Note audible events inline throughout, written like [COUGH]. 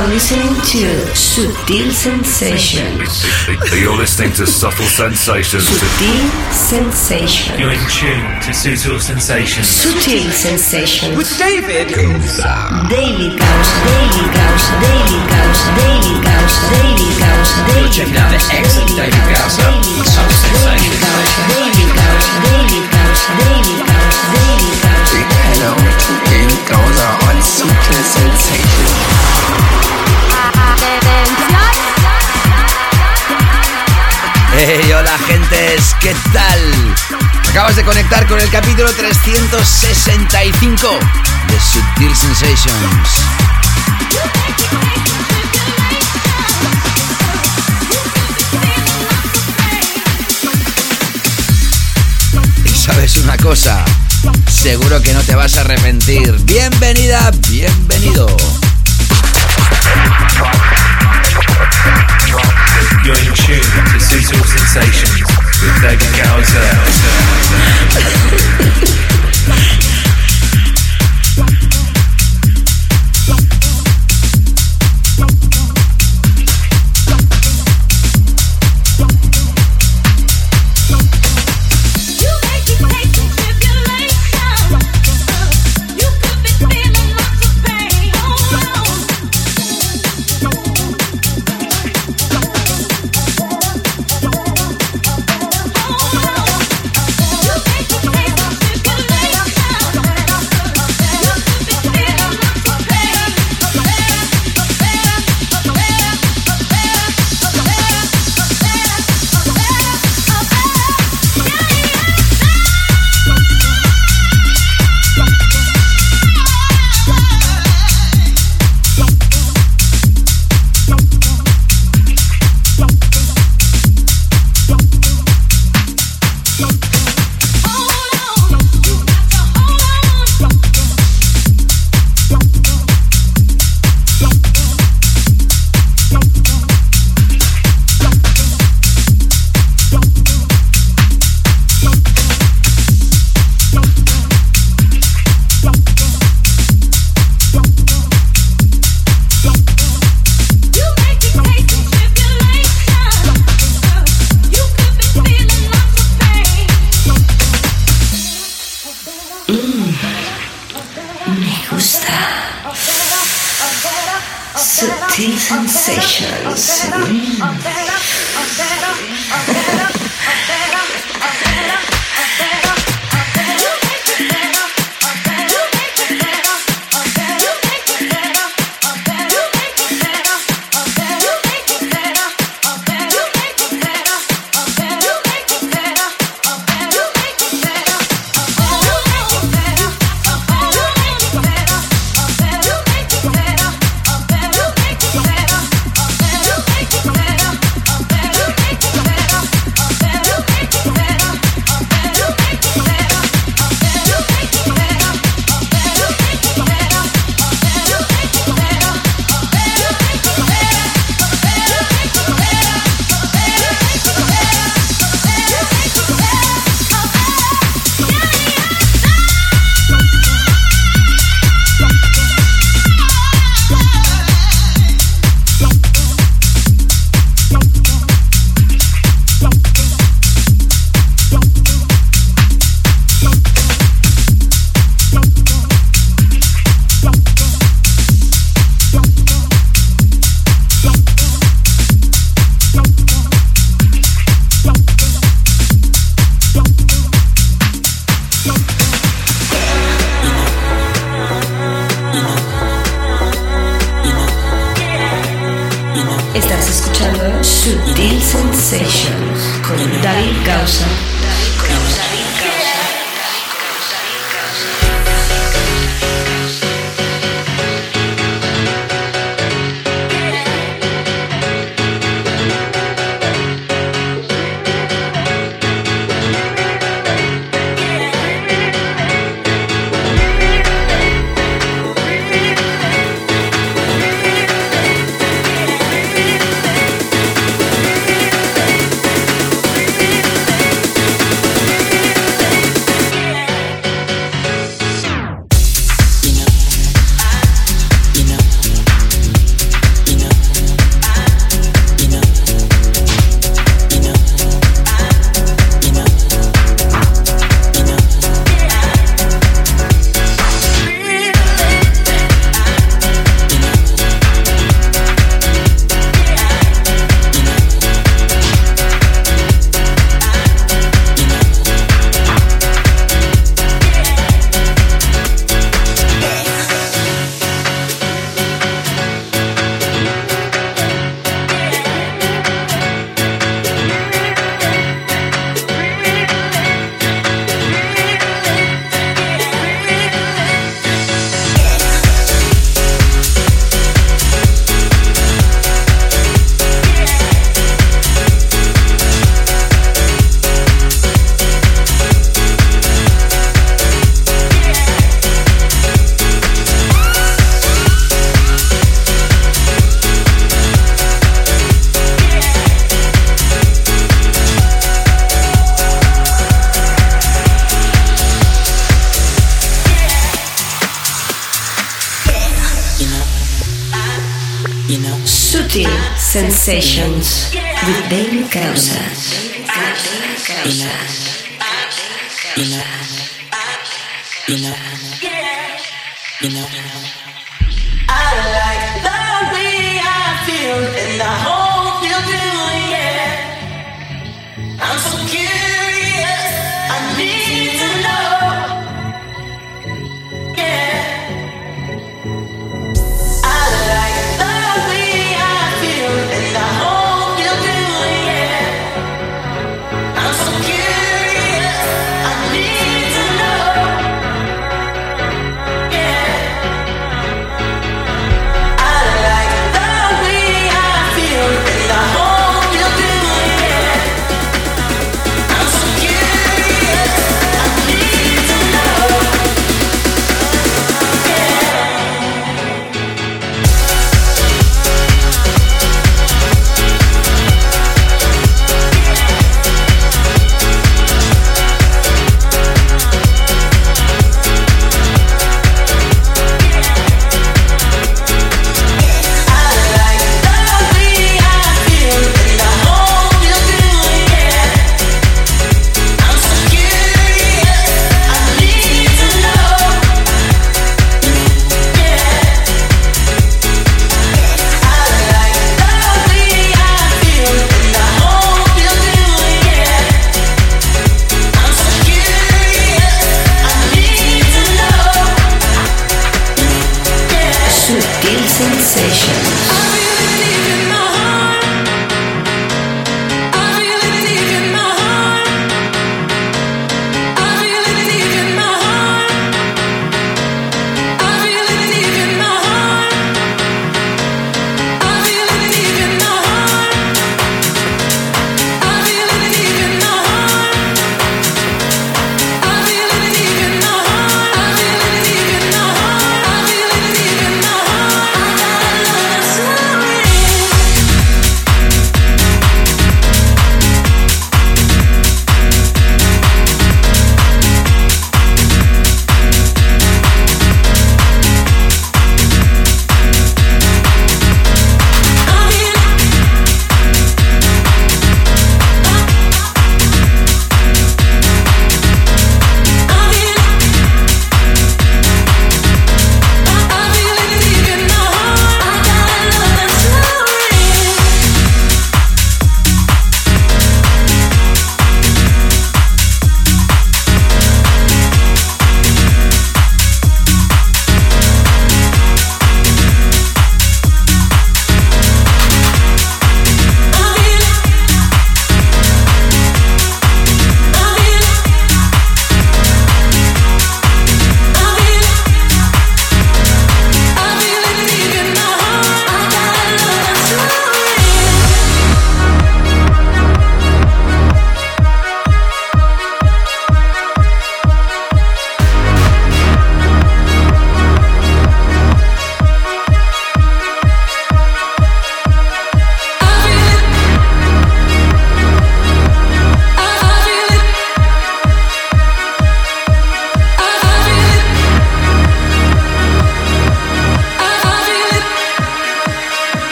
are listening to Sutil Sensations. You're listening to Subtle Sensations. Sutil Sensations. You're in tune to Sutil Sensations. Sutil Sensations. With David Daily Gauss, Daily Gauss, Daily Gauss, Daily Gauss, Daily Gauss, Daily Gauss. checking out the excellent David Gausser on Subtle Sensations. Daily Gauss, Daily Gauss, Daily Gauss, Daily Gauss. Hello, David Gausser on Sutil Sensations. Hey, hola gentes, ¿qué tal? Acabas de conectar con el capítulo 365 de Subtil Sensations. Sabes una cosa, seguro que no te vas a arrepentir. Bienvenida, bienvenido. You're in tune to Sutil Sensations with David [LAUGHS]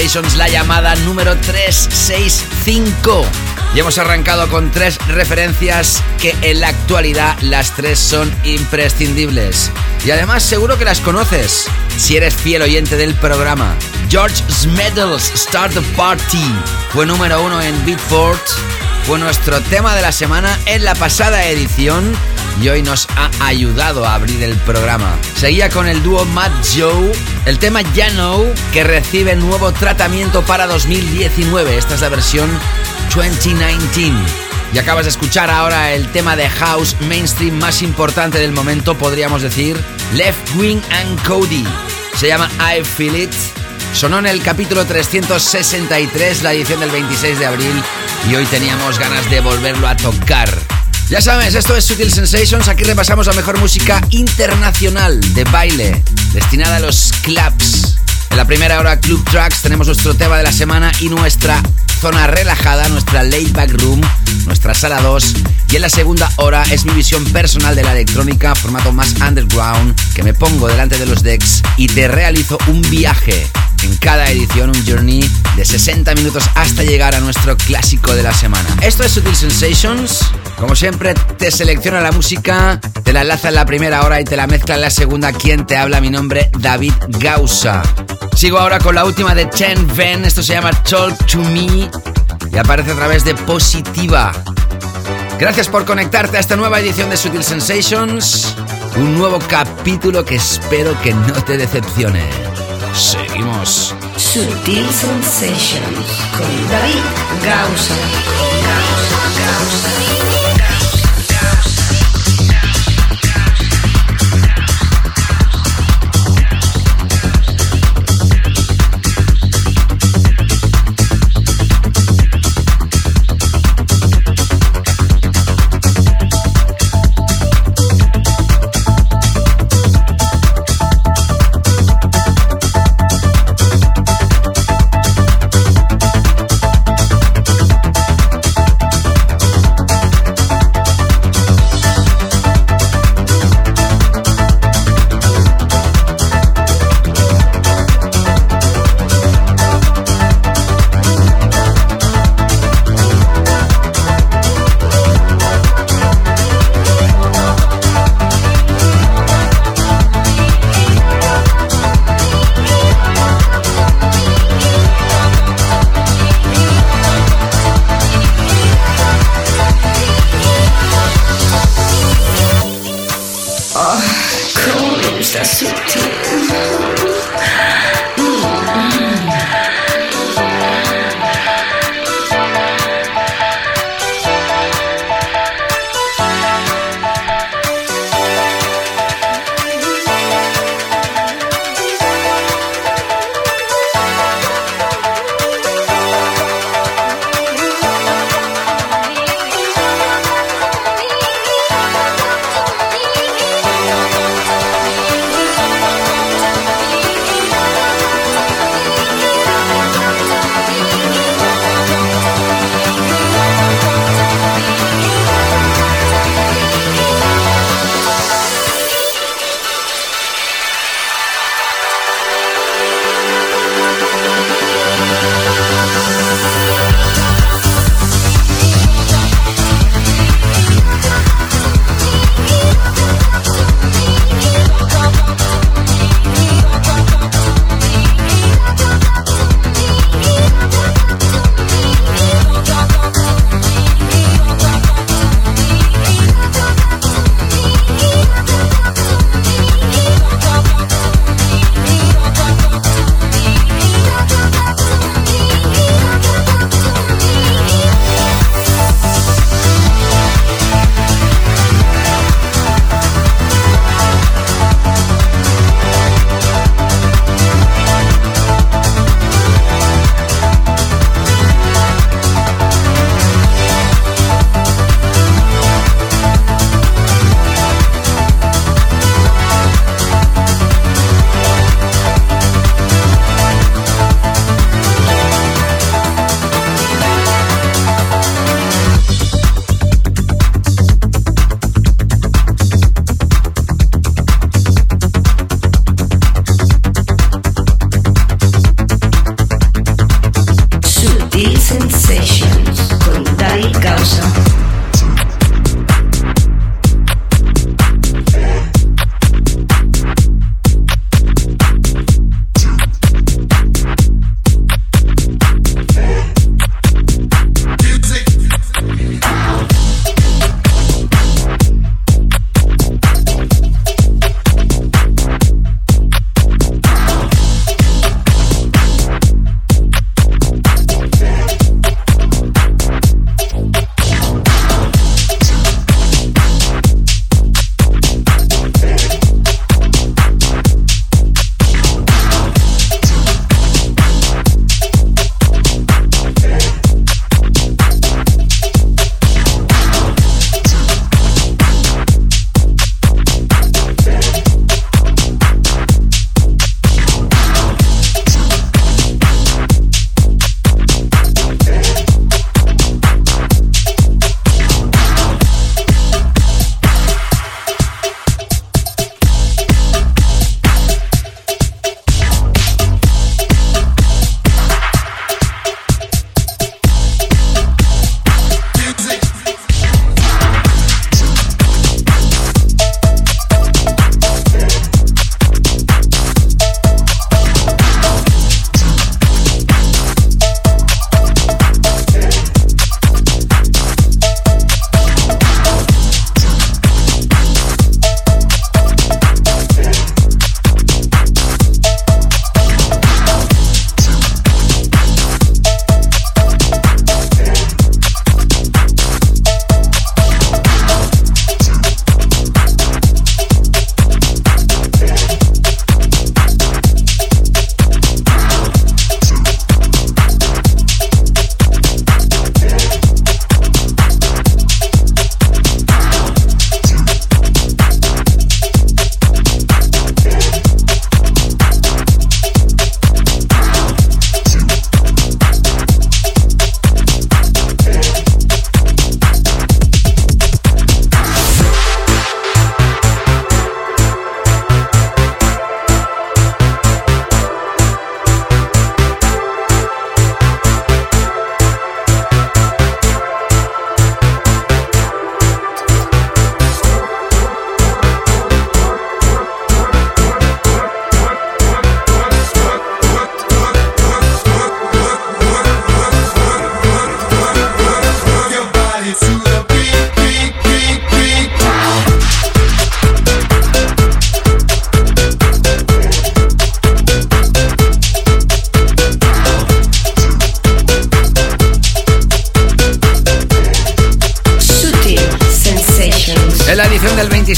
Sensations, la llamada número 365. Y hemos arrancado con tres referencias que en la actualidad las tres son imprescindibles. Y además seguro que las conoces si eres fiel oyente del programa. George Smeddles, Start the Party, fue número uno en Beatport, fue nuestro tema de la semana en la pasada edición y hoy nos ha ayudado a abrir el programa. Seguía con el dúo Matt Joe, el tema Ya Know, que recibe nuevo tratamiento para 2019. Esta es la versión 2019. Y acabas de escuchar ahora el tema de house mainstream más importante del momento, podríamos decir, Left Wing and Cody. Se llama I Feel It. Sonó en el capítulo 363, la edición del 26 de abril, y hoy teníamos ganas de volverlo a tocar. Ya sabes, esto es Sutil Sensations, aquí repasamos la mejor música internacional de baile, destinada a los clubs. En la primera hora Club Tracks tenemos nuestro tema de la semana y nuestra zona relajada, nuestra laid back room, nuestra sala 2. Y en la segunda hora es mi visión personal de la electrónica, formato más underground, que me pongo delante de los decks y te realizo un viaje en cada edición, un journey de 60 minutos hasta llegar a nuestro clásico de la semana. Esto es Sutil Sensations. Como siempre, te selecciona la música, te la enlaza en la primera hora y te la mezcla en la segunda. ¿Quién te habla? Mi nombre, David Gausa. Sigo ahora con la última de Chen Ven. Esto se llama Talk to Me y aparece a través de Positiva. Gracias por conectarte a esta nueva edición de Sutil Sensations. Un nuevo capítulo que espero que no te decepcione. Seguimos. Sutil Sensations con David Gausa.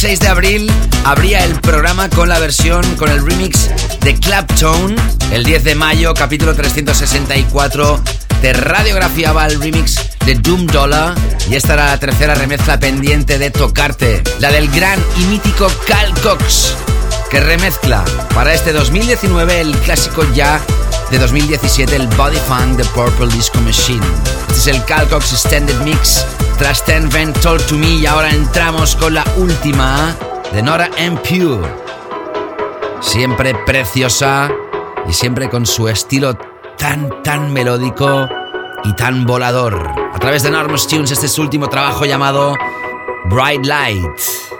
26 de abril abría el programa con la versión, con el remix de Claptone. El 10 de mayo, capítulo 364, te radiografiaba el remix de Doom Dollar. Y esta era la tercera remezcla pendiente de Tocarte, la del gran y mítico Cal Cox, que remezcla para este 2019 el clásico ya de 2017, el Body Funk de Purple Disco Machine. Este es el Cal Cox Extended Mix tras Ten Vent Told to Me y ahora entramos con la última de Nora M. Pure. Siempre preciosa y siempre con su estilo tan, tan melódico y tan volador. A través de Enormous Tunes, este es su último trabajo llamado Bright Light.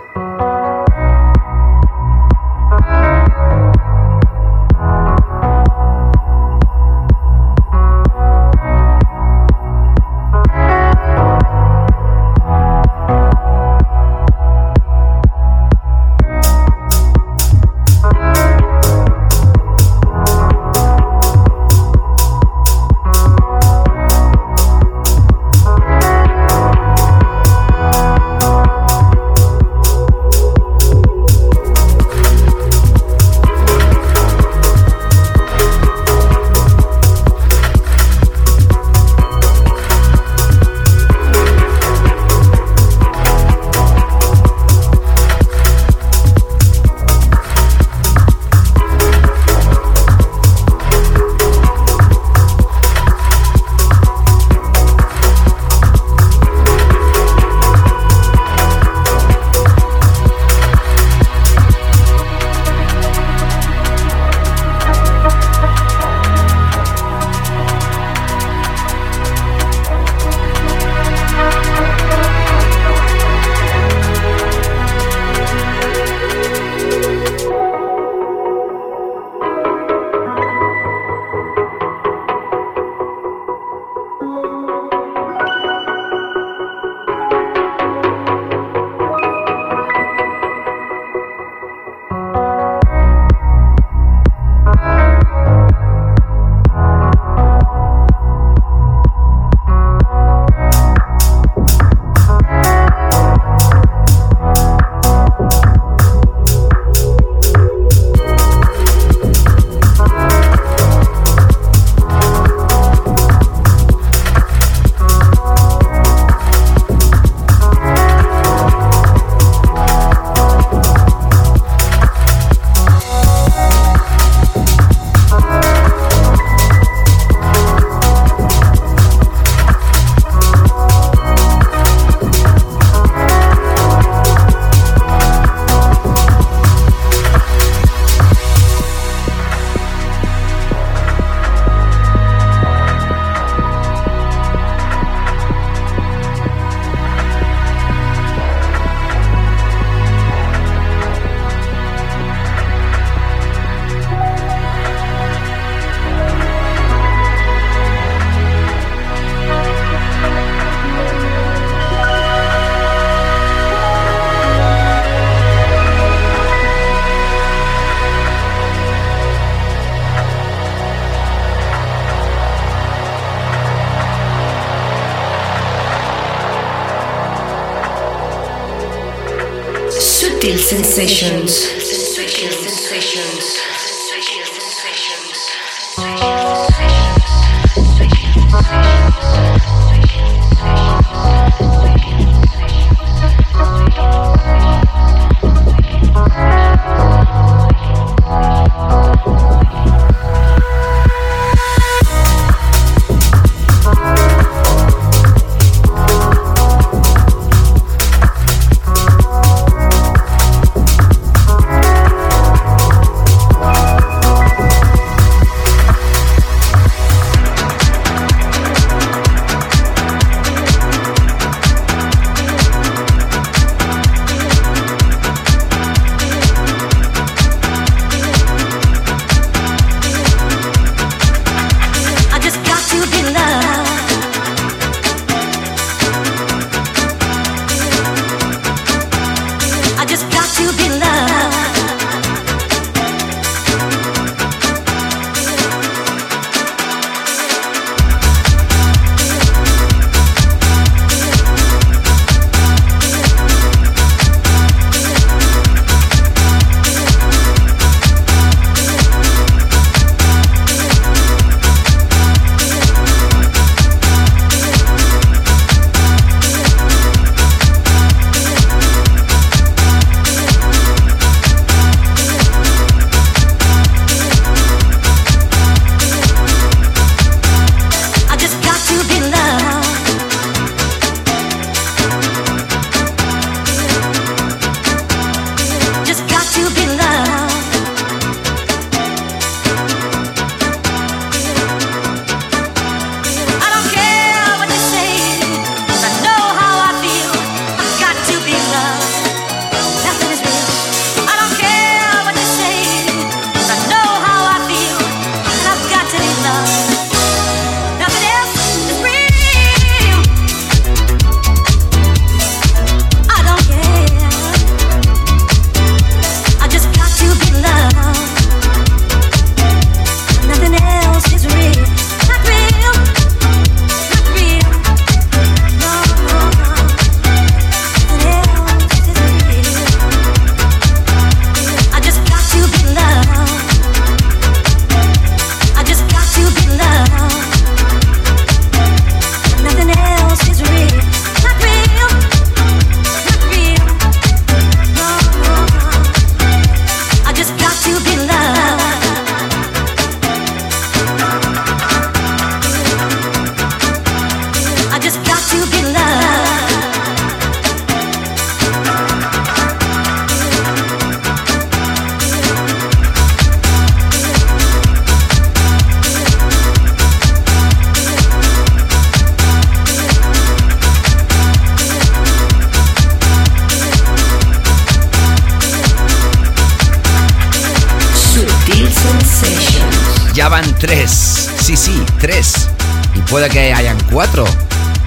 Sí, tres. Y puede que hayan cuatro.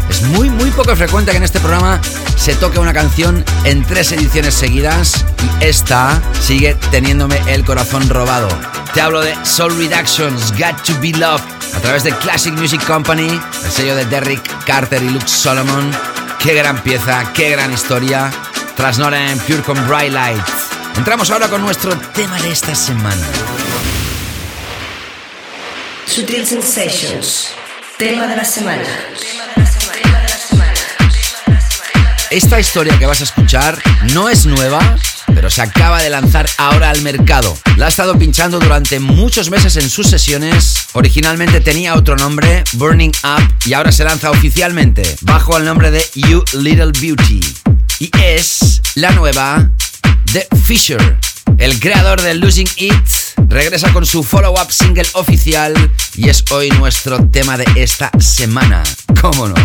Es muy, muy poco frecuente que en este programa se toque una canción en tres ediciones seguidas y esta sigue teniéndome el corazón robado. Te hablo de Soul Reductions, Got to Be Loved, a través de Classic Music Company, el sello de Derrick Carter y Luke Solomon. Qué gran pieza, qué gran historia. Tras Nora en Pure con Bright Light. Entramos ahora con nuestro tema de esta semana. Sutil Sensations. Tema de la semana. Esta historia que vas a escuchar no es nueva, pero se acaba de lanzar ahora al mercado. La ha estado pinchando durante muchos meses en sus sesiones. Originalmente tenía otro nombre, Burning Up, y ahora se lanza oficialmente bajo el nombre de You Little Beauty. Y es la nueva The Fisher. El creador de Losing It regresa con su follow-up single oficial y es hoy nuestro tema de esta semana. ¿Cómo no?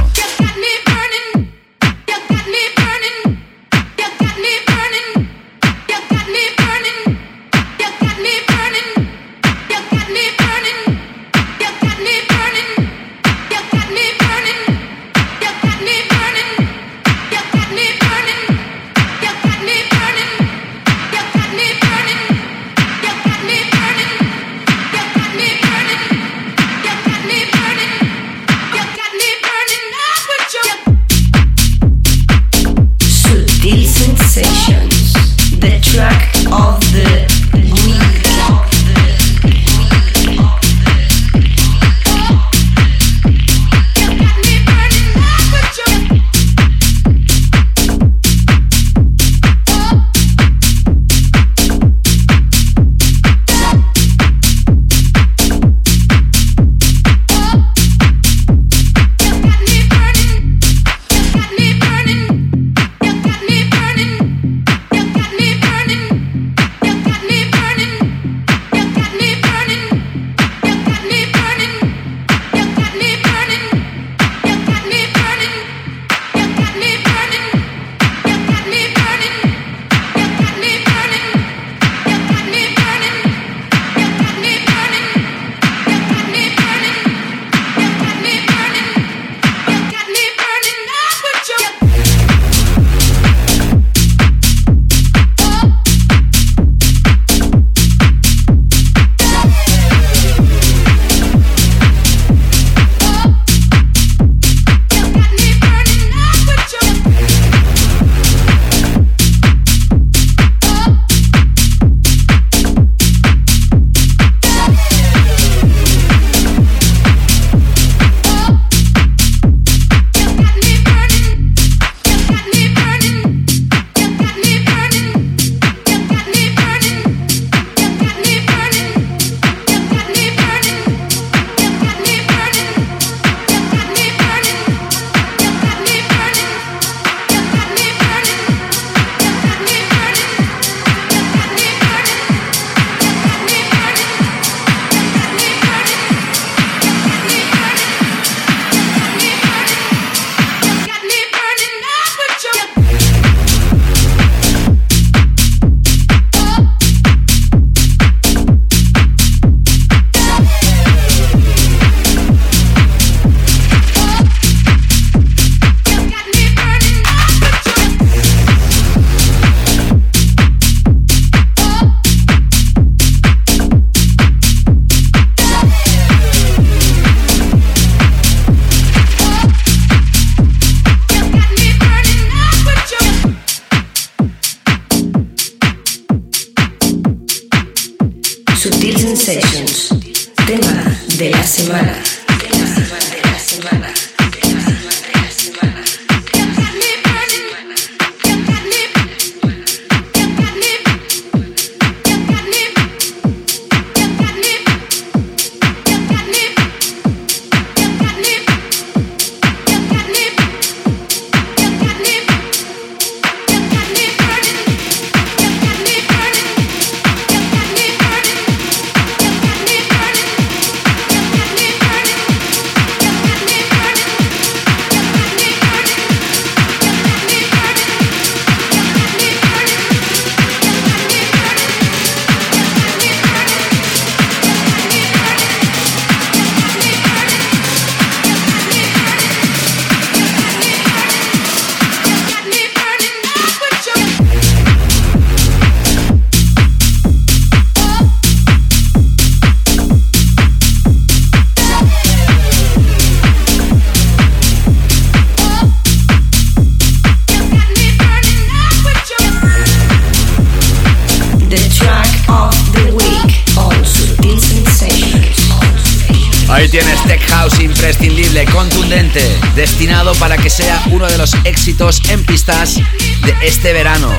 Destinado para que sea uno de los éxitos en pistas de este verano.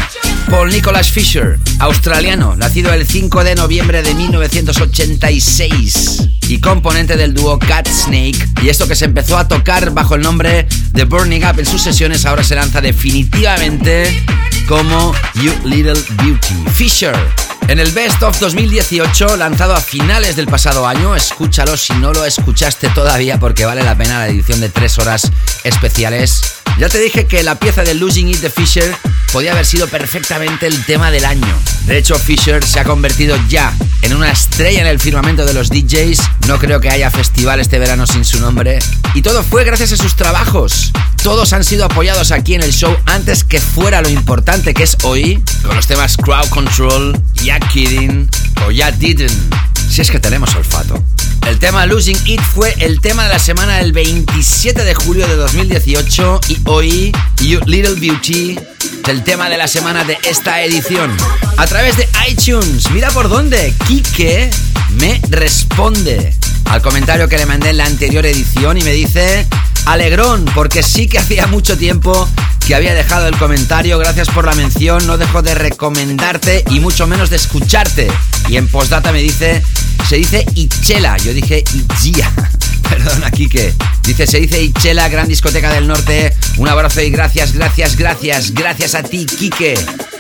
Paul Nicholas Fisher, australiano, nacido el 5 de noviembre de 1986 y componente del dúo Cat Snake. Y esto que se empezó a tocar bajo el nombre de Burning Up en sus sesiones ahora se lanza definitivamente como You Little Beauty. Fisher en el Best of 2018, lanzado a finales del pasado año, escúchalo si no lo escuchaste todavía porque vale la pena la edición de tres horas especiales. Ya te dije que la pieza de Losing It de Fisher podía haber sido perfectamente el tema del año. De hecho, Fisher se ha convertido ya en una estrella en el firmamento de los DJs. No creo que haya festival este verano sin su nombre. Y todo fue gracias a sus trabajos. Todos han sido apoyados aquí en el show antes que fuera lo importante que es hoy, con los temas Crowd Control, Ya Kidding o Ya Didn't, si es que tenemos olfato. El tema Losing It fue el tema de la semana del 27 de julio de 2018 y hoy You Little Beauty es el tema de la semana de esta edición. A través de iTunes, mira por dónde, Kike me responde al comentario que le mandé en la anterior edición y me dice, alegrón, porque sí que hacía mucho tiempo que había dejado el comentario, gracias por la mención, no dejo de recomendarte y mucho menos de escucharte. Y en postdata me dice, se dice Ichela, yo dije Ichia. [LAUGHS] Perdona, Kike. Dice, se dice Ichela, gran discoteca del norte. Un abrazo y gracias, gracias, gracias, gracias a ti, Kike.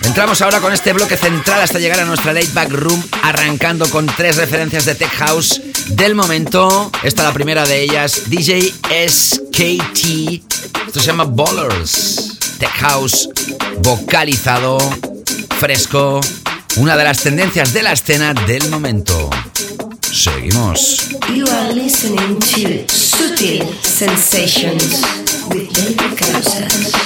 Entramos ahora con este bloque central hasta llegar a nuestra late back room, arrancando con tres referencias de Tech House del momento. Esta la primera de ellas, DJ SKT. Esto se llama Ballers. Tech House vocalizado, fresco. Una de las tendencias de la escena del momento. Seguimos. You are listening to Sutil Sensations with David Gausser.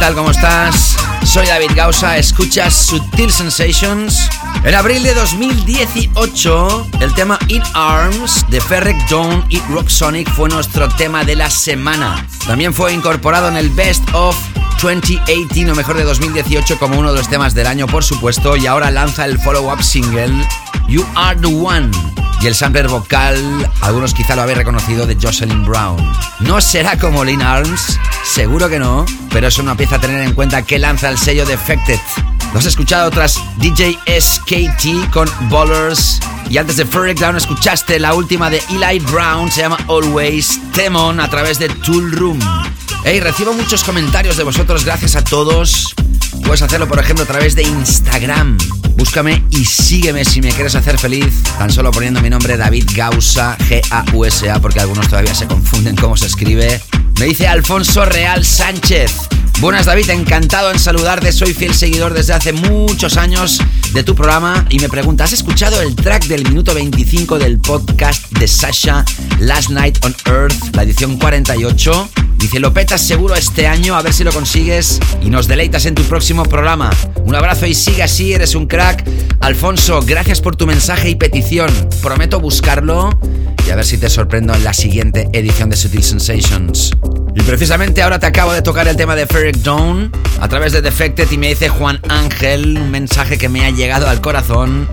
Tal? ¿Cómo estás? Soy David Gausa, escuchas Sutil Sensations. En abril de 2018, el tema In Arms de Ferrec Dawn y Rocksonic fue nuestro tema de la semana. También fue incorporado en el Best of 2018 o mejor de 2018 como uno de los temas del año, por supuesto, y ahora lanza el follow-up single You Are the One. Y el sampler vocal, algunos quizá lo habéis reconocido, de Jocelyn Brown. No será como Lynn Arms, seguro que no, pero es una pieza a tener en cuenta que lanza el sello Defected. Lo has escuchado tras DJ SKT con Ballers. Y antes de Ferric Down escuchaste la última de Eli Brown, se llama Always Temon a través de Tool Room. Hey, recibo muchos comentarios de vosotros, gracias a todos. Puedes hacerlo, por ejemplo, a través de Instagram. Búscame y sígueme si me quieres hacer feliz, tan solo poniendo mi nombre David Gausa, G-A-U-S-A, porque algunos todavía se confunden cómo se escribe. Me dice Alfonso Real Sánchez. Buenas David, encantado en saludarte, soy fiel seguidor desde hace muchos años de tu programa y me pregunta, ¿has escuchado el track del minuto 25 del podcast de Sasha Last Night on Earth, la edición 48? Dice, lo petas seguro este año, a ver si lo consigues y nos deleitas en tu próximo programa. Un abrazo y sigue así, eres un crack. Alfonso, gracias por tu mensaje y petición. Prometo buscarlo y a ver si te sorprendo en la siguiente edición de Sutil Sensations. Y precisamente ahora te acabo de tocar el tema de Ferric Dawn a través de Defected y me dice Juan Ángel un mensaje que me ha llegado al corazón.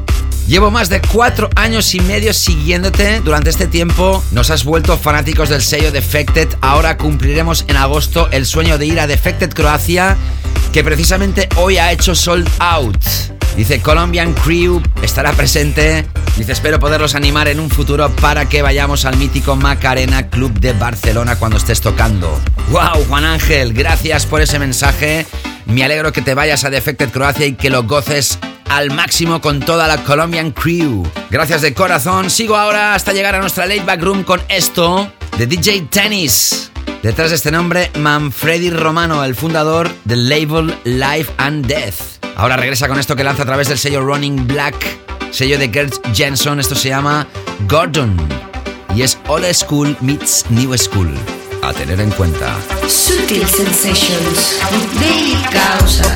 Llevo más de cuatro años y medio siguiéndote. Durante este tiempo nos has vuelto fanáticos del sello Defected. Ahora cumpliremos en agosto el sueño de ir a Defected Croacia, que precisamente hoy ha hecho sold out. Dice Colombian Crew estará presente. Dice espero poderlos animar en un futuro para que vayamos al mítico Macarena Club de Barcelona cuando estés tocando. ¡Wow, Juan Ángel! Gracias por ese mensaje. Me alegro que te vayas a Defected Croacia y que lo goces al máximo con toda la Colombian Crew. Gracias de corazón. Sigo ahora hasta llegar a nuestra late back room con esto de DJ Tennis. Detrás de este nombre, Manfredi Romano, el fundador del label Life and Death. Ahora regresa con esto que lanza a través del sello Running Black, sello de Gert Jensen. Esto se llama Gordon y es Old School meets New School. A tener en cuenta. Sutil Sensations Daily Causa.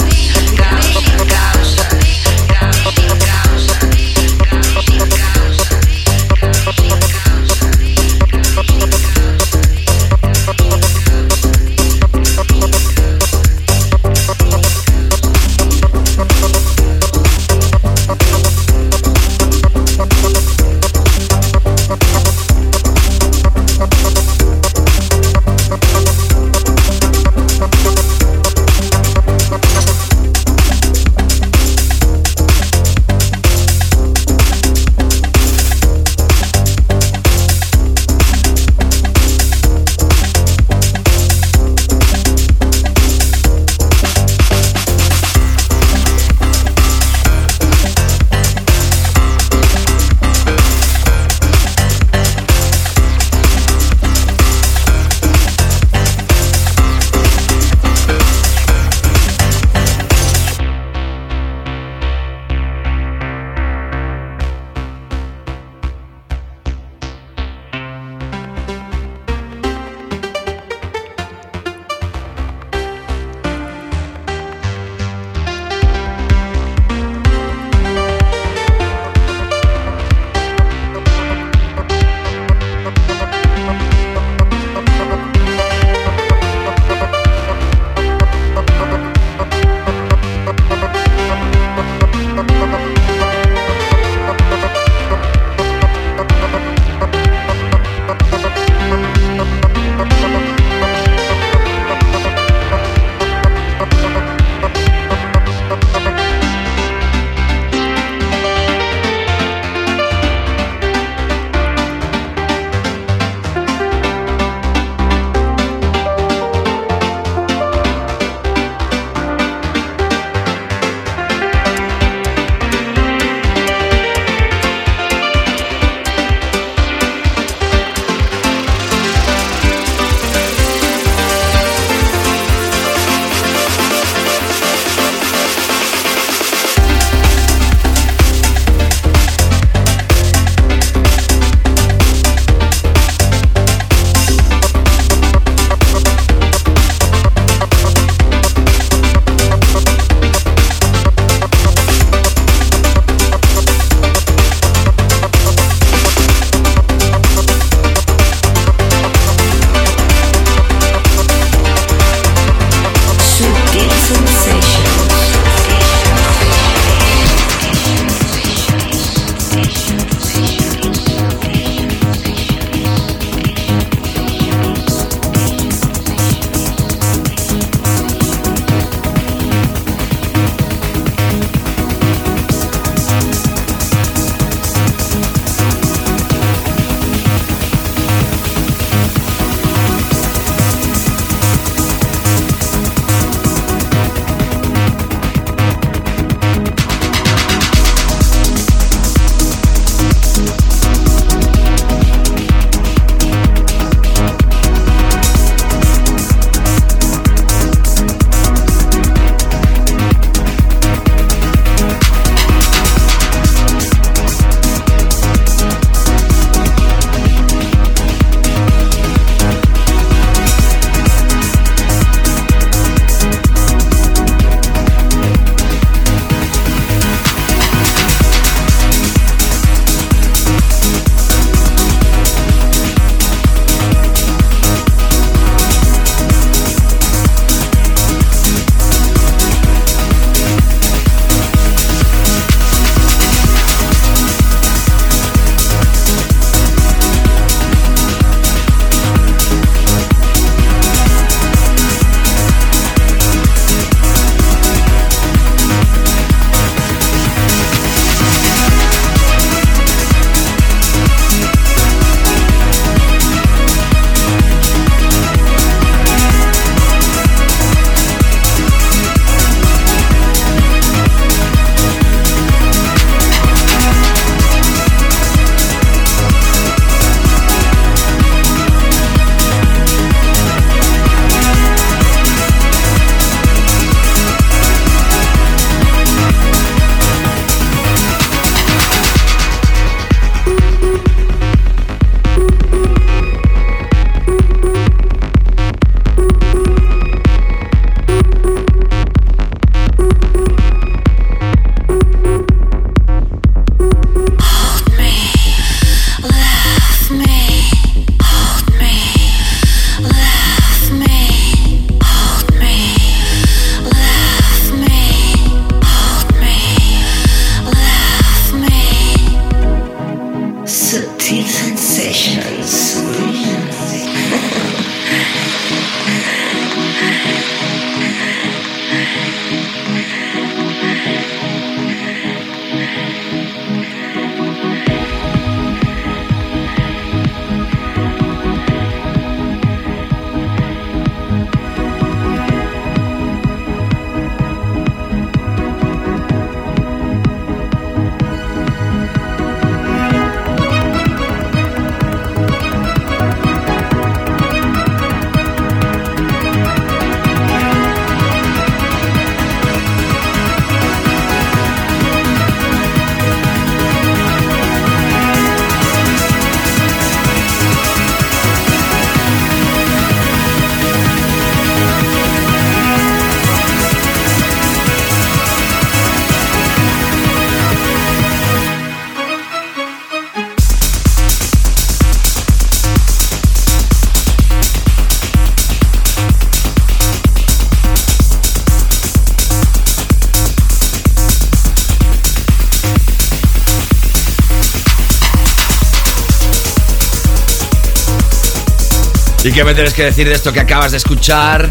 ¿Y qué me tienes que decir de esto que acabas de escuchar?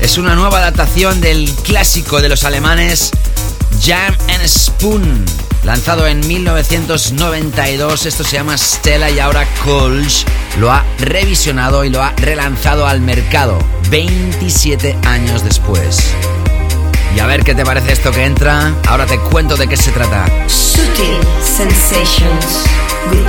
Es una nueva adaptación del clásico de los alemanes Jam and Spoon, lanzado en 1992. Esto se llama Stella y ahora Kolsch lo ha revisionado y lo ha relanzado al mercado 27 años después. Y a ver qué te parece esto que entra. Ahora te cuento de qué se trata. Sutil Sensations with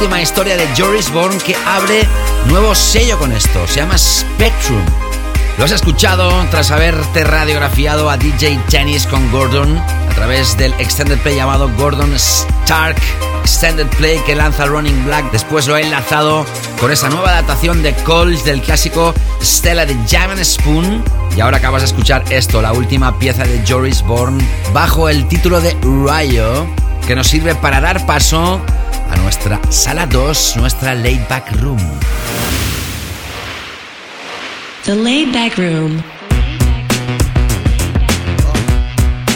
última historia de Joris Bourne que abre nuevo sello con esto. Se llama Spectrum. Lo has escuchado tras haberte radiografiado a DJ Tennis con Gordon a través del extended play llamado Gordon Stark Extended Play que lanza Running Black. Después lo he enlazado con esa nueva adaptación de Coles del clásico Stella de Jam and Spoon. Y ahora acabas de escuchar esto, la última pieza de Joris Bourne, bajo el título de Rayo, que nos sirve para dar paso nuestra sala 2, nuestra laid back room. The Laid Back Room.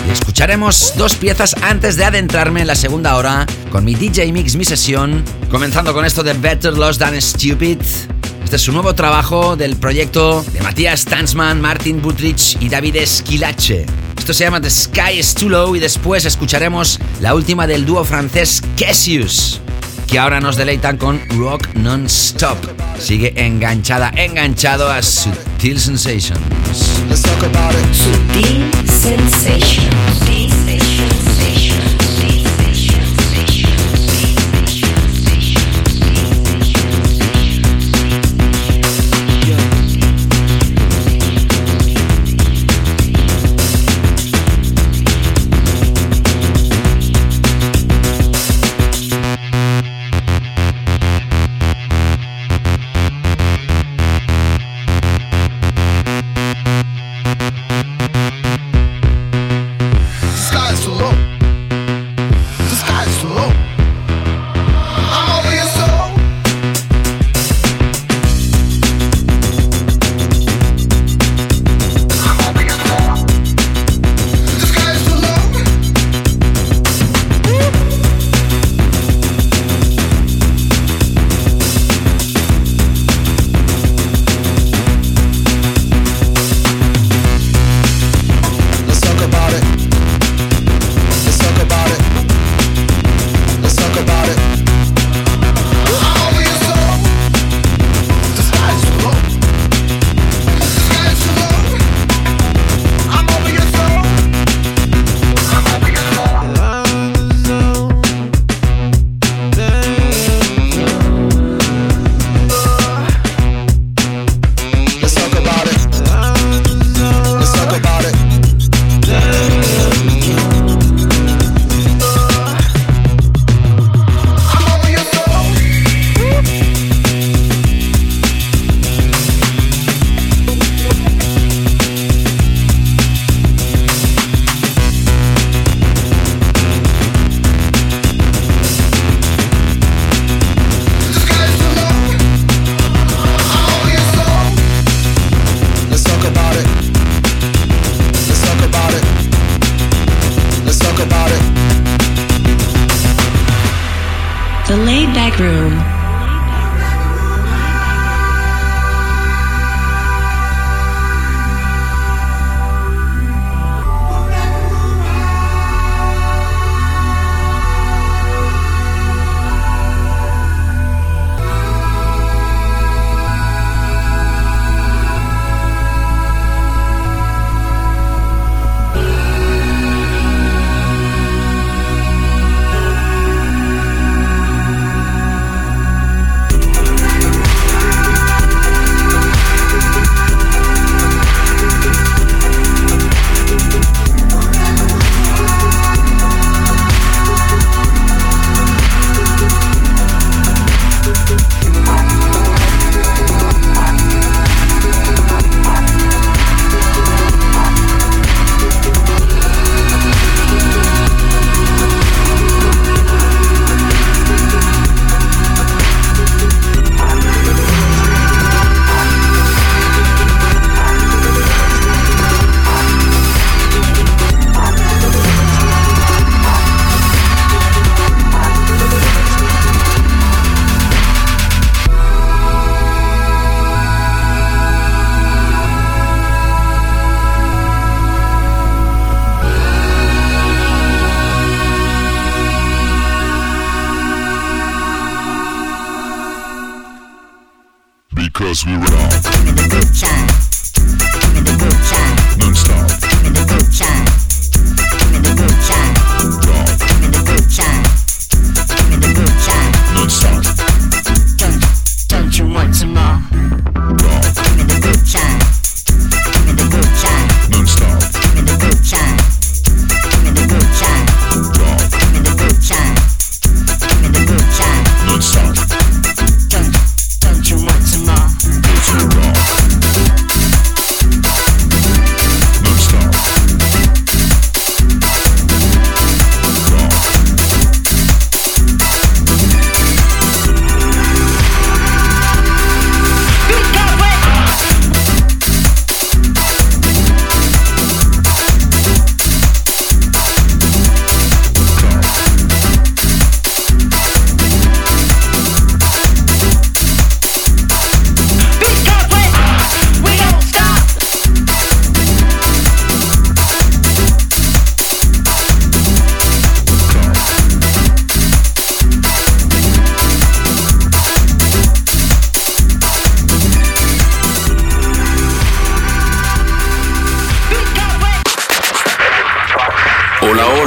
Y escucharemos dos piezas antes de adentrarme en la segunda hora con mi DJ Mix, mi sesión, comenzando con esto de Better Lost Than Stupid. Este es su nuevo trabajo del proyecto de Matías Tanzman, Martin Butrich y David Esquilache. Esto se llama The Sky is Too Low y después escucharemos la última del dúo francés Cassius, que ahora nos deleitan con Rock Non-Stop. Sigue enganchada, enganchado a Sutil Sensations. Sutil Sensations.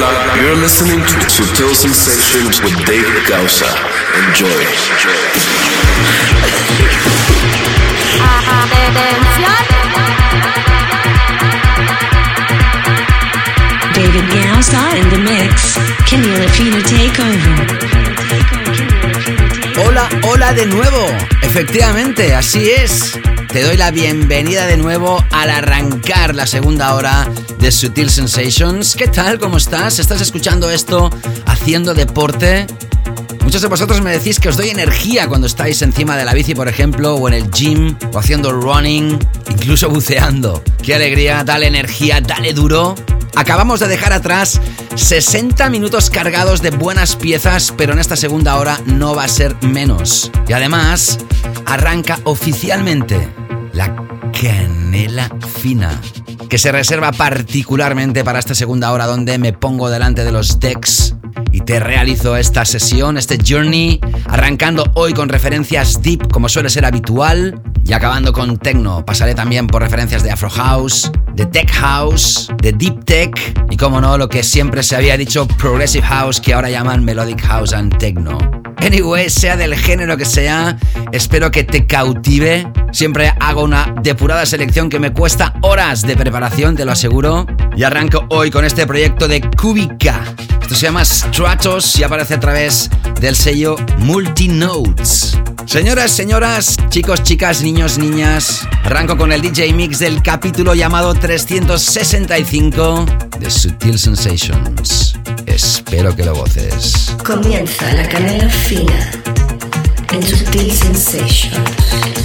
You're listening to Sutil Sensations with David Gausa. Enjoy. David Gausa in the mix. Kenny Lafina take over. Hola, hola de nuevo. Efectivamente, así es. Te doy la bienvenida de nuevo al arrancar la segunda hora de Sutil Sensations. ¿Qué tal? ¿Cómo estás? ¿Estás escuchando esto haciendo deporte? Muchos de vosotros me decís que os doy energía cuando estáis encima de la bici, por ejemplo, o en el gym, o haciendo running, incluso buceando. ¡Qué alegría! Dale energía, dale duro. Acabamos de dejar atrás 60 minutos cargados de buenas piezas, pero en esta segunda hora no va a ser menos. Y además, arranca oficialmente la canela fina, que se reserva particularmente para esta segunda hora donde me pongo delante de los decks y te realizo esta sesión, este journey, arrancando hoy con referencias deep como suele ser habitual y acabando con techno. Pasaré también por referencias de Afro House, de Tech House, de Deep Tech y como no, lo que siempre se había dicho Progressive House que ahora llaman Melodic House and Techno. Anyway, sea del género que sea, espero que te cautive. Siempre hago una depurada selección que me cuesta horas de preparación, te lo aseguro. Y arranco hoy con este proyecto de Kubica. Esto se llama Stratos y aparece a través del sello Multinodes. Señoras, señoras, chicos, chicas, niños, niñas, arranco con el DJ Mix del capítulo llamado 365 de Sutil Sensations. Espero que lo goces. Comienza la canela fina en Sutil Sensations.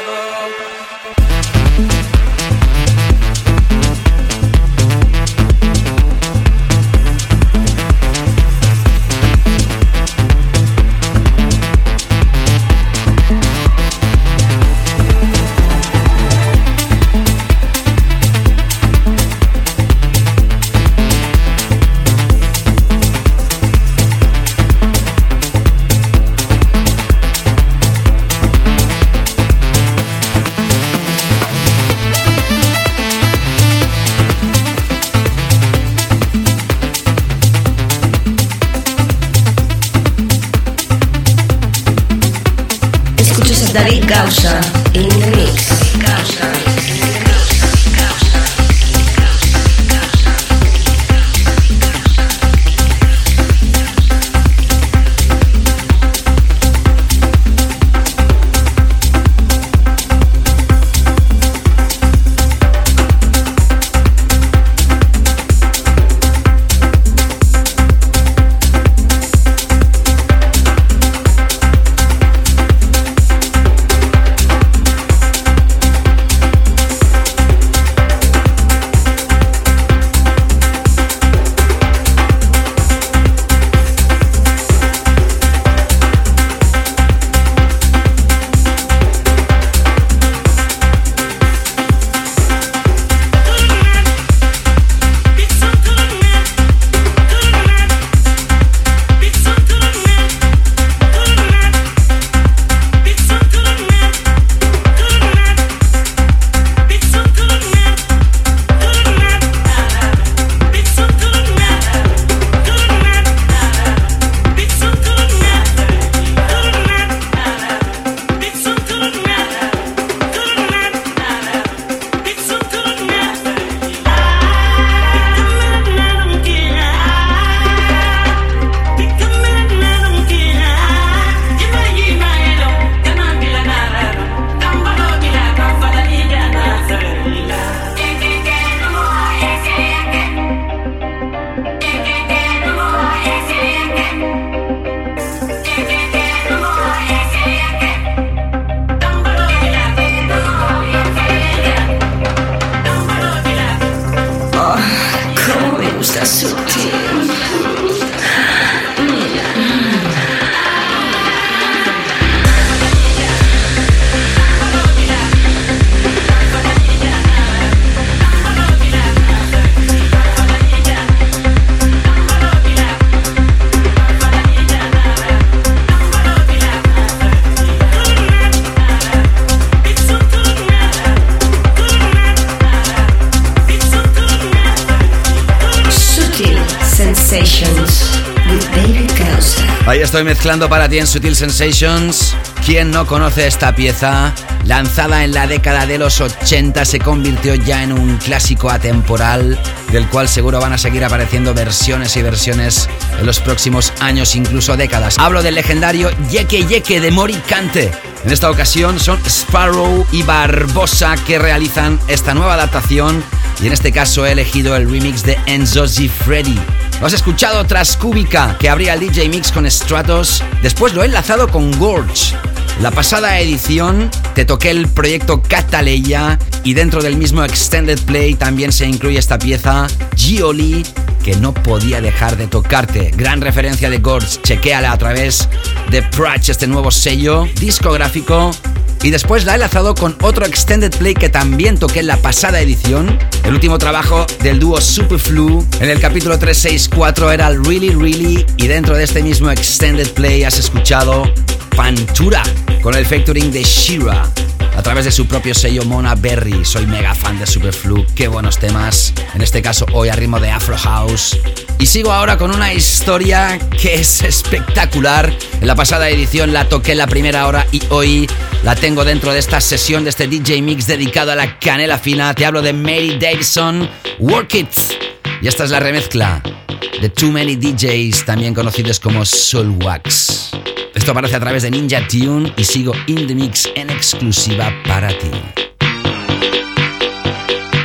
Escuchas mezclando para ti en Sutil Sensations ¿Quién no conoce esta pieza? Lanzada en la década de los 80 se convirtió ya en un clásico atemporal del cual seguro van a seguir apareciendo versiones y versiones en los próximos años, incluso décadas. Hablo del legendario Yeke Yeke de Moricante. En esta ocasión son Sparrow y Barbosa que realizan esta nueva adaptación y en este caso he elegido el remix de Enzo Freddy. Lo has escuchado tras Cúbica, que abría el DJ Mix con Stratos. Después lo he enlazado con Gorge. La pasada edición te toqué el proyecto Cataleya y dentro del mismo Extended Play también se incluye esta pieza, Gioli, que no podía dejar de tocarte. Gran referencia de Gorge, chequéala a través de Pratch, este nuevo sello discográfico y después la he enlazado con otro extended play que también toqué en la pasada edición. El último trabajo del dúo Superflu. En el capítulo 364 era el Really Really. Y dentro de este mismo extended play has escuchado Pantura con el featuring de Shira a través de su propio sello Mona Berry. Soy mega fan de Superflu, qué buenos temas. En este caso hoy a ritmo de Afro House. Y sigo ahora con una historia que es espectacular. En la pasada edición la toqué la primera hora y hoy la tengo dentro de esta sesión de este DJ Mix dedicado a la canela fina. Te hablo de Mary Davidson, Work It. Y esta es la remezcla de Too Many DJs, también conocidos como Soul Wax. Esto aparece a través de Ninja Tune y sigo in the mix en exclusiva para ti.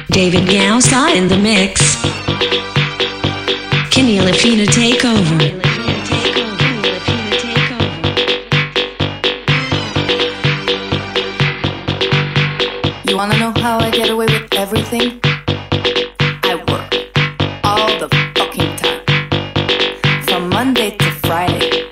David Gausa in the mix. Kenny Lafina take over. You wanna know how I get away with everything? Friday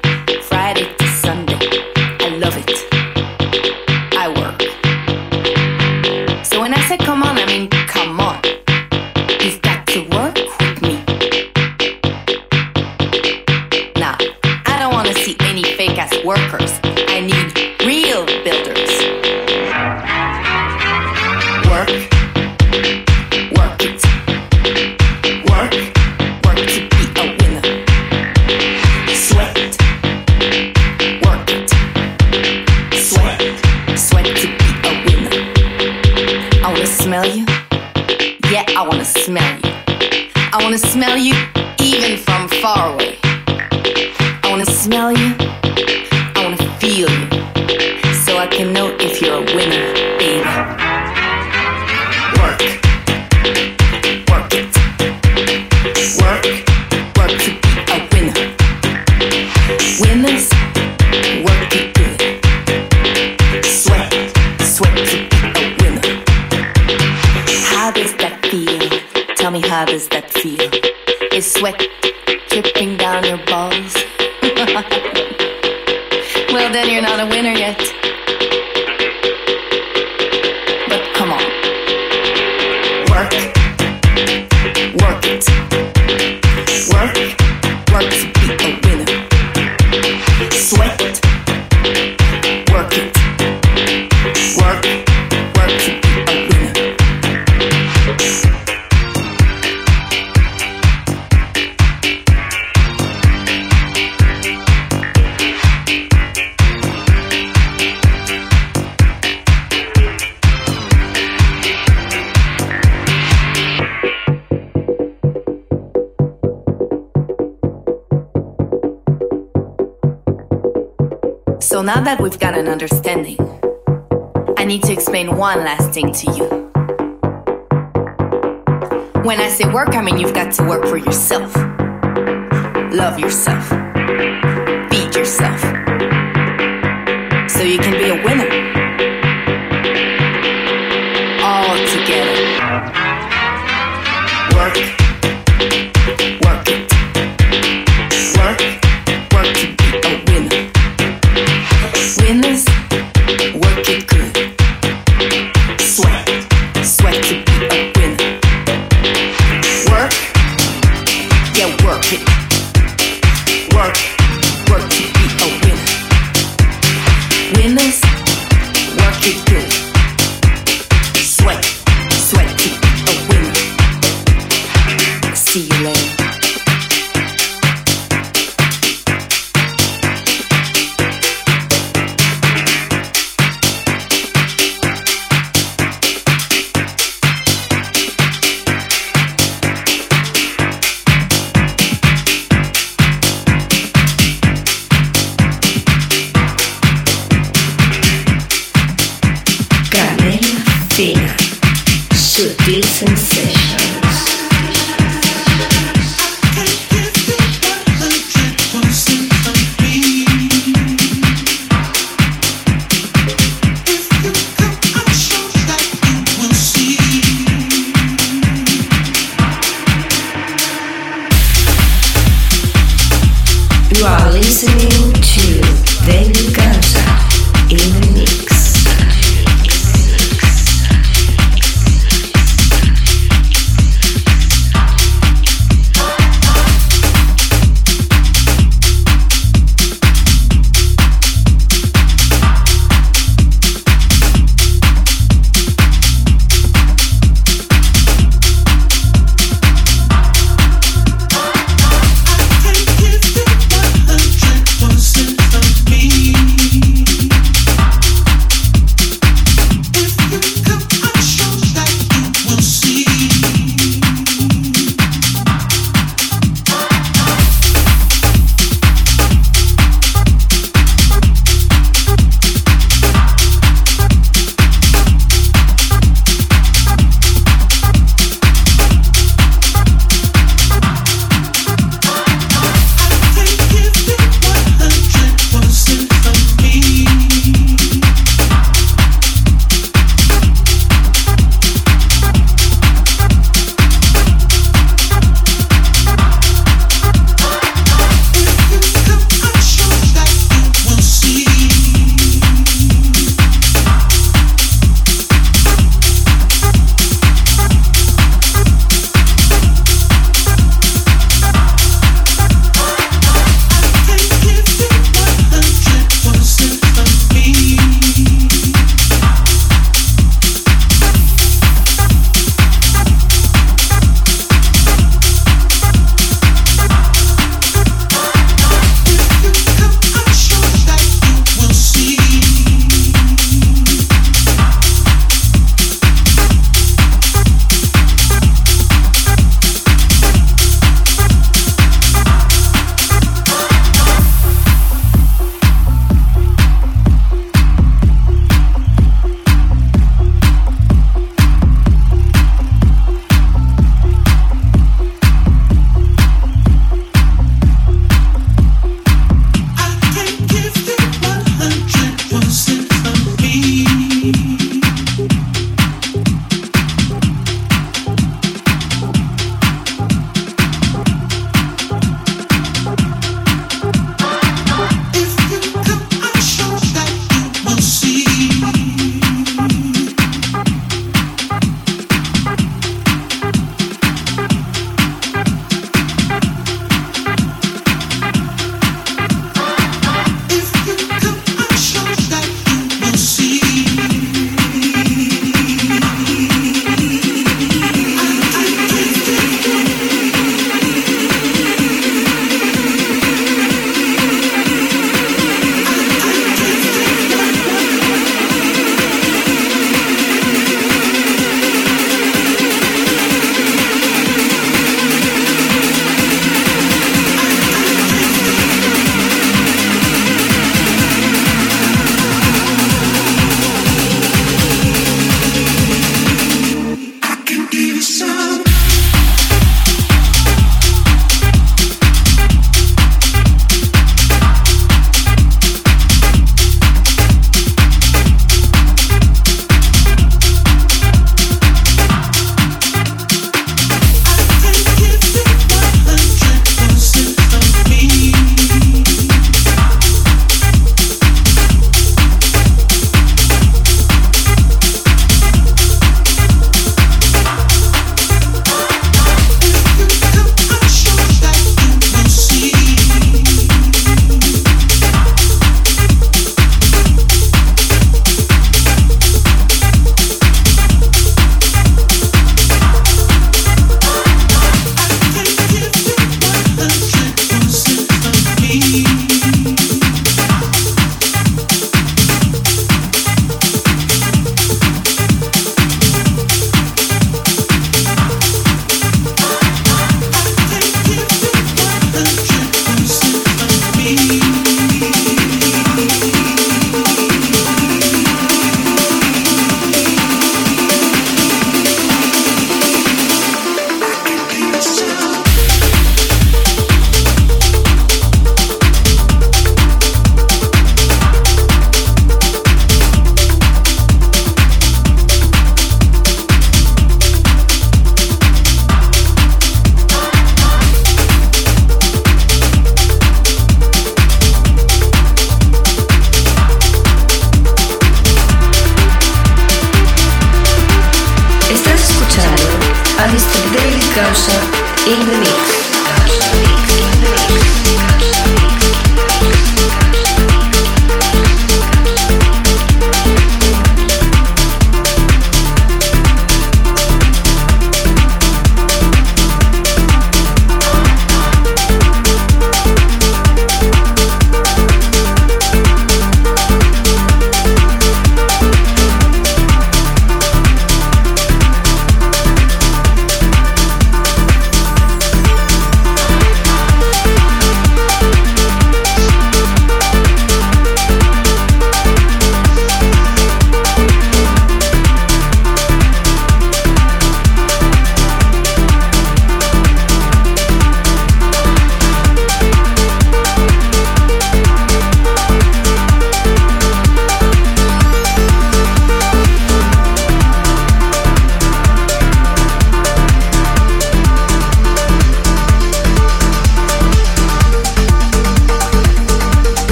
Love yourself. Feed yourself. So you can be a winner.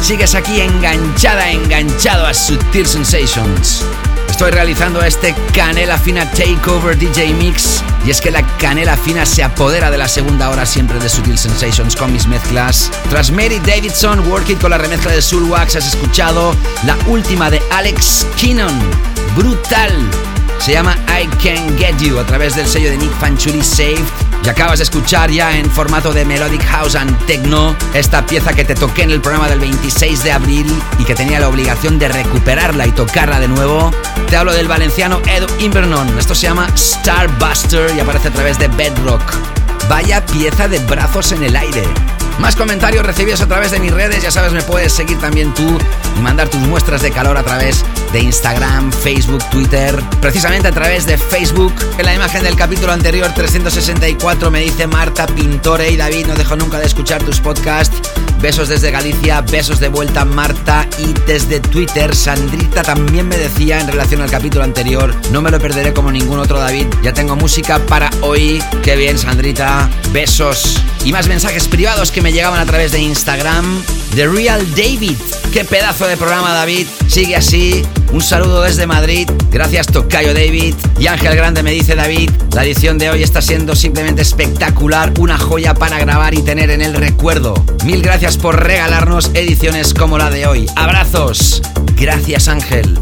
Sigues aquí enganchada, enganchado a Sutil Sensations. Estoy realizando este Canela Fina Takeover DJ Mix. Y es que la canela fina se apodera de la segunda hora siempre de Sutil Sensations con mis mezclas. Tras Mary Davidson, Work It con la remezcla de Sulwax, has escuchado la última de Alex Kinnon. Brutal. Se llama I Can Get You a través del sello de Nick Fanchuli Saved. Y acabas de escuchar ya en formato de Melodic House and Techno esta pieza que te toqué en el programa del 26 de abril y que tenía la obligación de recuperarla y tocarla de nuevo. Te hablo del valenciano Edu Invernon. Esto se llama Starbuster y aparece a través de Bedrock. Vaya pieza de brazos en el aire. Más comentarios recibidos a través de mis redes, ya sabes, me puedes seguir también tú y mandar tus muestras de calor a través de Instagram, Facebook, Twitter. Precisamente a través de Facebook, en la imagen del capítulo anterior 364 me dice Marta Pintore. Y David, no dejo nunca de escuchar tus podcasts. Besos desde Galicia, besos de vuelta Marta. Y desde Twitter Sandrita también me decía en relación al capítulo anterior, no me lo perderé como ningún otro David, ya tengo música para hoy. Qué bien Sandrita, besos. Y más mensajes privados que me llegaban a través de Instagram. The Real David, qué pedazo de programa David, sigue así. Un saludo desde Madrid, gracias Tocayo David. Y Ángel Grande me dice David, la edición de hoy está siendo simplemente espectacular, una joya para grabar y tener en el recuerdo. Mil gracias por regalarnos ediciones como la de hoy. Abrazos. Gracias Ángel.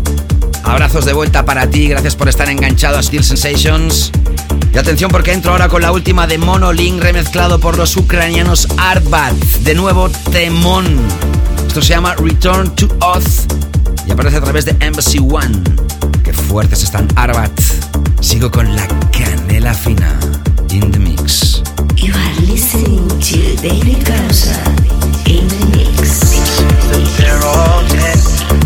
Abrazos de vuelta para ti, gracias por estar enganchado a Steel Sensations. Y atención porque entro ahora con la última de Monolink remezclado por los ucranianos Arbat. De nuevo, temón. Esto se llama Return to Oz y aparece a través de Embassy One. Qué fuertes están Arbat. Sigo con la canela fina. In the mix. You are listening to David Gausa in the mix. They're all dead.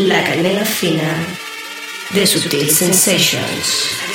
La Canela Fina de Sutil Sensations.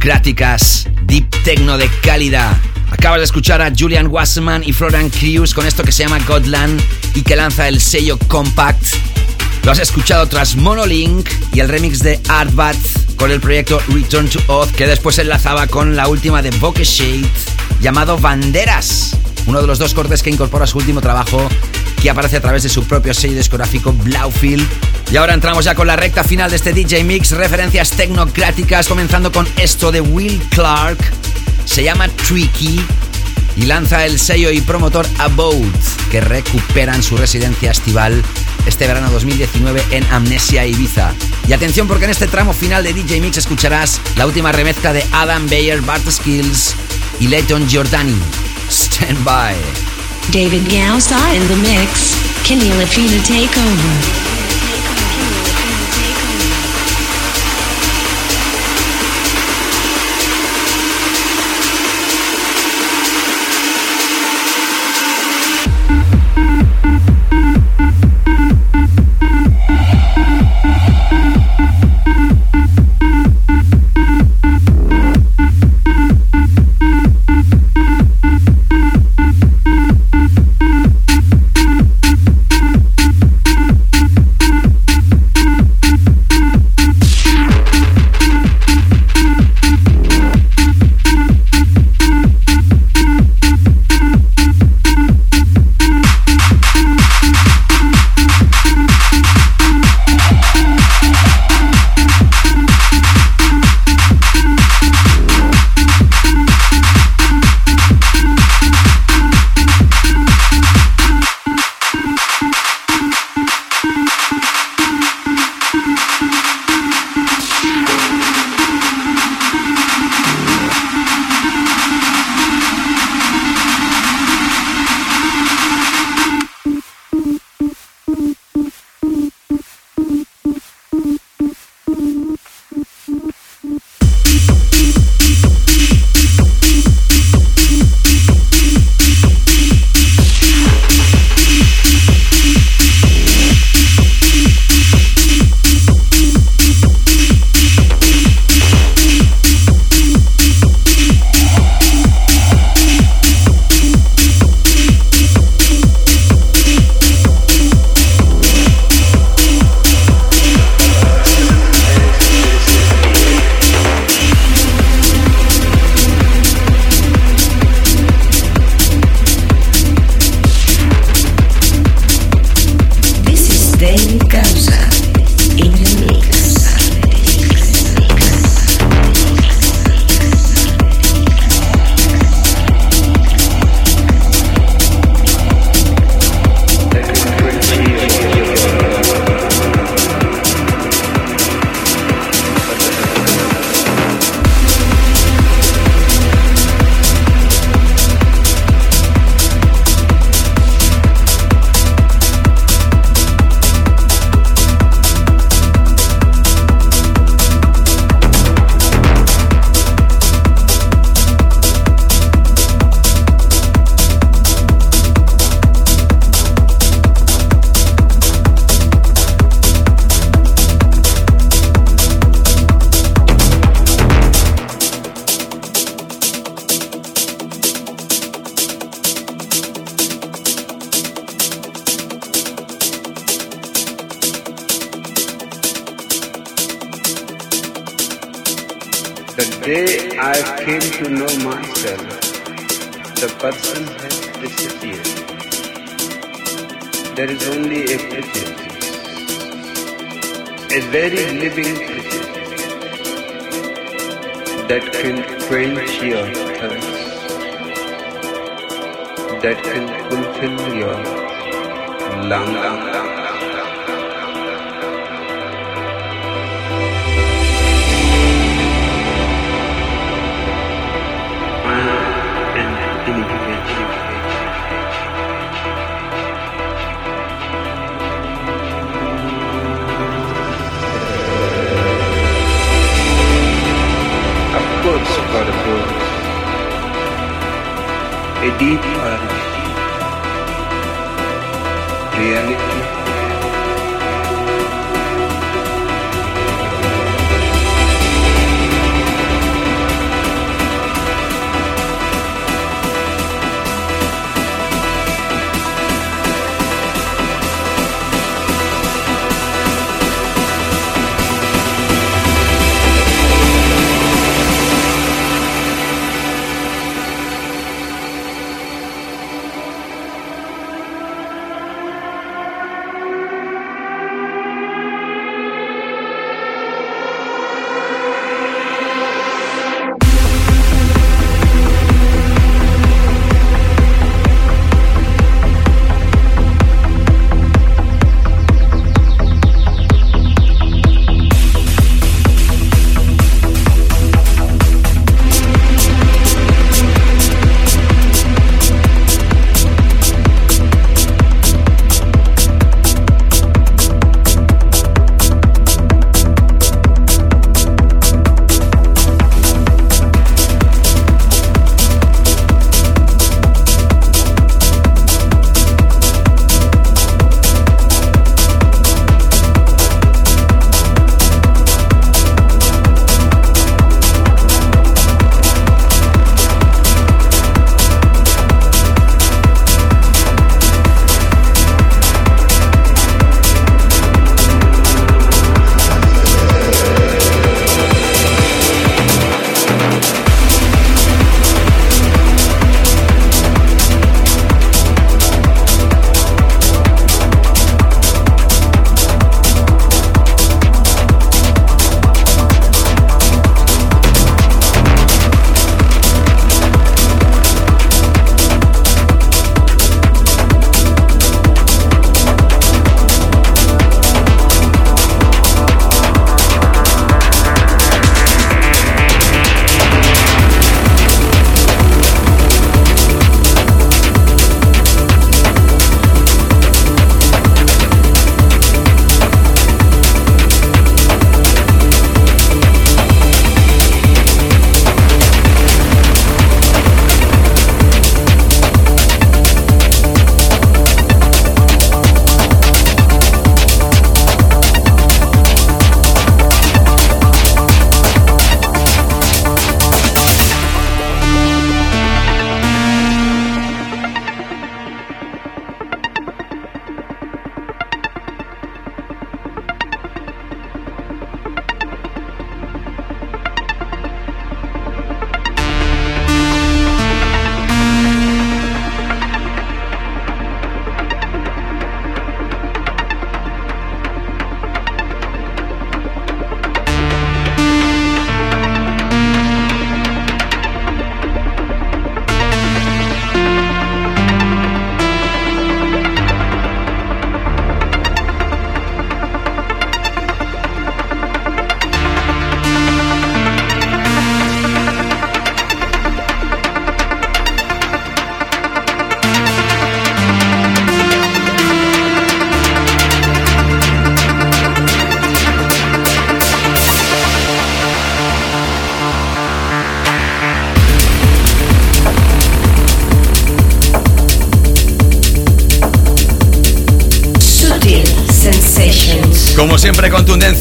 Piezas tecnocráticas, deep techno de calidad. Acabas de escuchar a Julian Wasserman y Florian Crews con esto que se llama Godland y que lanza el sello Compact. Lo has escuchado tras Monolink y el remix de Artbat con el proyecto Return to Oz que después enlazaba con la última de Bokeh Shade llamado Banderas, uno de los dos cortes que incorpora su último trabajo que aparece a través de su propio sello discográfico Blaufield. Y ahora entramos ya con la recta final de este DJ Mix, referencias tecnocráticas, comenzando con esto de Will Clark, se llama Tricky y lanza el sello y promotor Abode, que recuperan su residencia estival este verano 2019 en Amnesia Ibiza. Y atención porque en este tramo final de DJ Mix escucharás la última remezcla de Adam Bayer, Bart Skills y Leighton Giordani. Stand by. David Gausa in the mix. Kenny Lafina take over.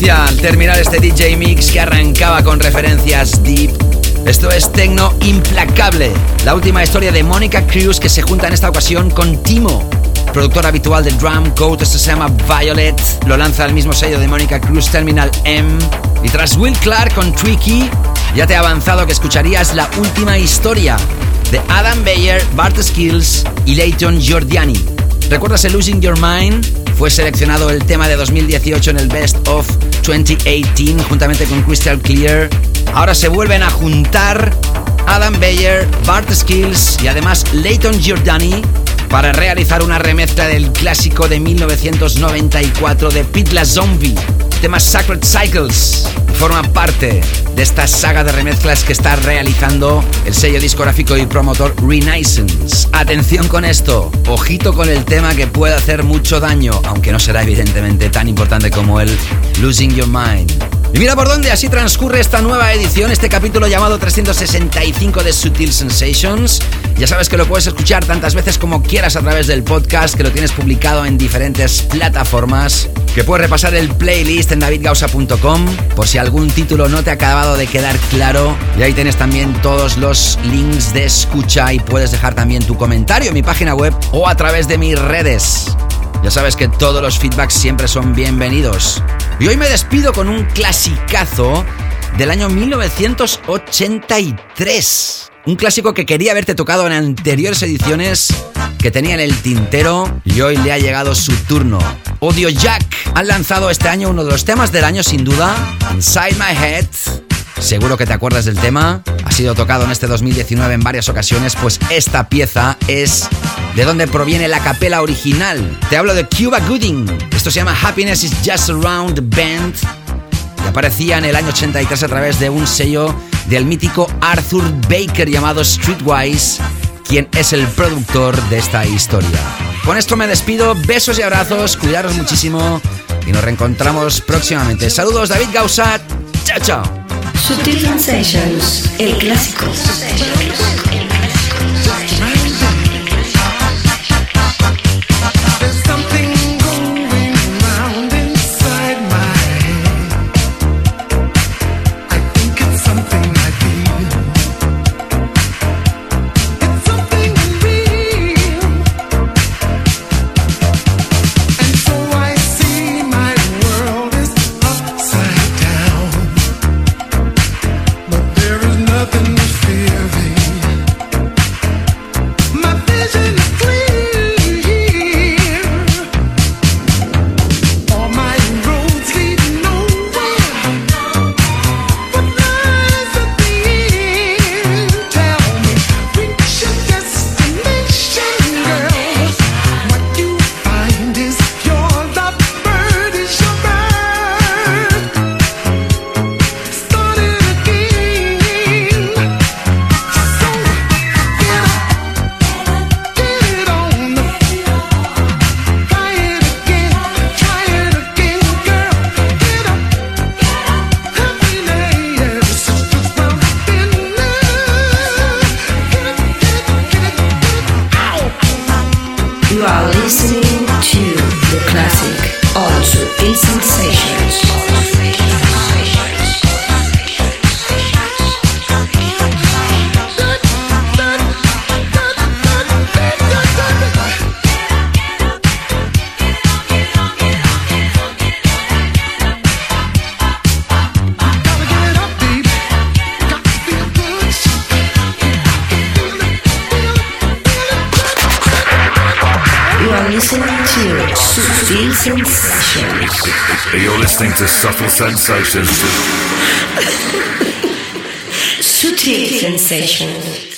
Al terminar este DJ Mix que arrancaba con referencias deep. Esto es Tecno Implacable, la última historia de Mónica Cruz que se junta en esta ocasión con Timo, productor habitual de Drum Code. Esto se llama Violet, lo lanza el mismo sello de Mónica Cruz, Terminal M. Y tras Will Clark con Tricky, ya te he avanzado que escucharías la última historia de Adam Beyer, Bart Skills y Leighton Giordiani. ¿Recuerdas el Losing Your Mind? Fue seleccionado el tema de 2018 en el Best of 2018 juntamente con Crystal Clear. Ahora se vuelven a juntar Adam Beyer, Bart Skills y además Leighton Giordani para realizar una remezcla del clásico de 1994 de Pitla Zombie, tema Sacred Cycles. Forma parte de esta saga de remezclas que está realizando el sello discográfico y promotor Renaissance. Atención con esto, ojito con el tema que puede hacer mucho daño, aunque no será evidentemente tan importante como el Losing Your Mind. Y mira por dónde así transcurre esta nueva edición, este capítulo llamado 365 de Sutil Sensations. Ya sabes que lo puedes escuchar tantas veces como quieras a través del podcast, que lo tienes publicado en diferentes plataformas, que puedes repasar el playlist en davidgausa.com por si algún título no te ha acabado de quedar claro. Y ahí tienes también todos los links de escucha y puedes dejar también tu comentario en mi página web o a través de mis redes. Ya sabes que todos los feedbacks siempre son bienvenidos. Y hoy me despido con un clasicazo del año 1983. Un clásico que quería haberte tocado en anteriores ediciones, que tenía en el tintero y hoy le ha llegado su turno. Audio Jack han lanzado este año uno de los temas del año sin duda, Inside My Head. Seguro que te acuerdas del tema, ha sido tocado en este 2019 en varias ocasiones, pues esta pieza es de donde proviene la capela original. Te hablo de Cuba Gooding. Esto se llama Happiness is Just Around the Bend. Y aparecía en el año 83 a través de un sello del mítico Arthur Baker llamado Streetwise, quien es el productor de esta historia. Con esto me despido, besos y abrazos, cuidaros muchísimo y nos reencontramos próximamente. Saludos David Gausat, chao chao. Sutil Sensations, el clásico. Sensations. Sutil Sensations.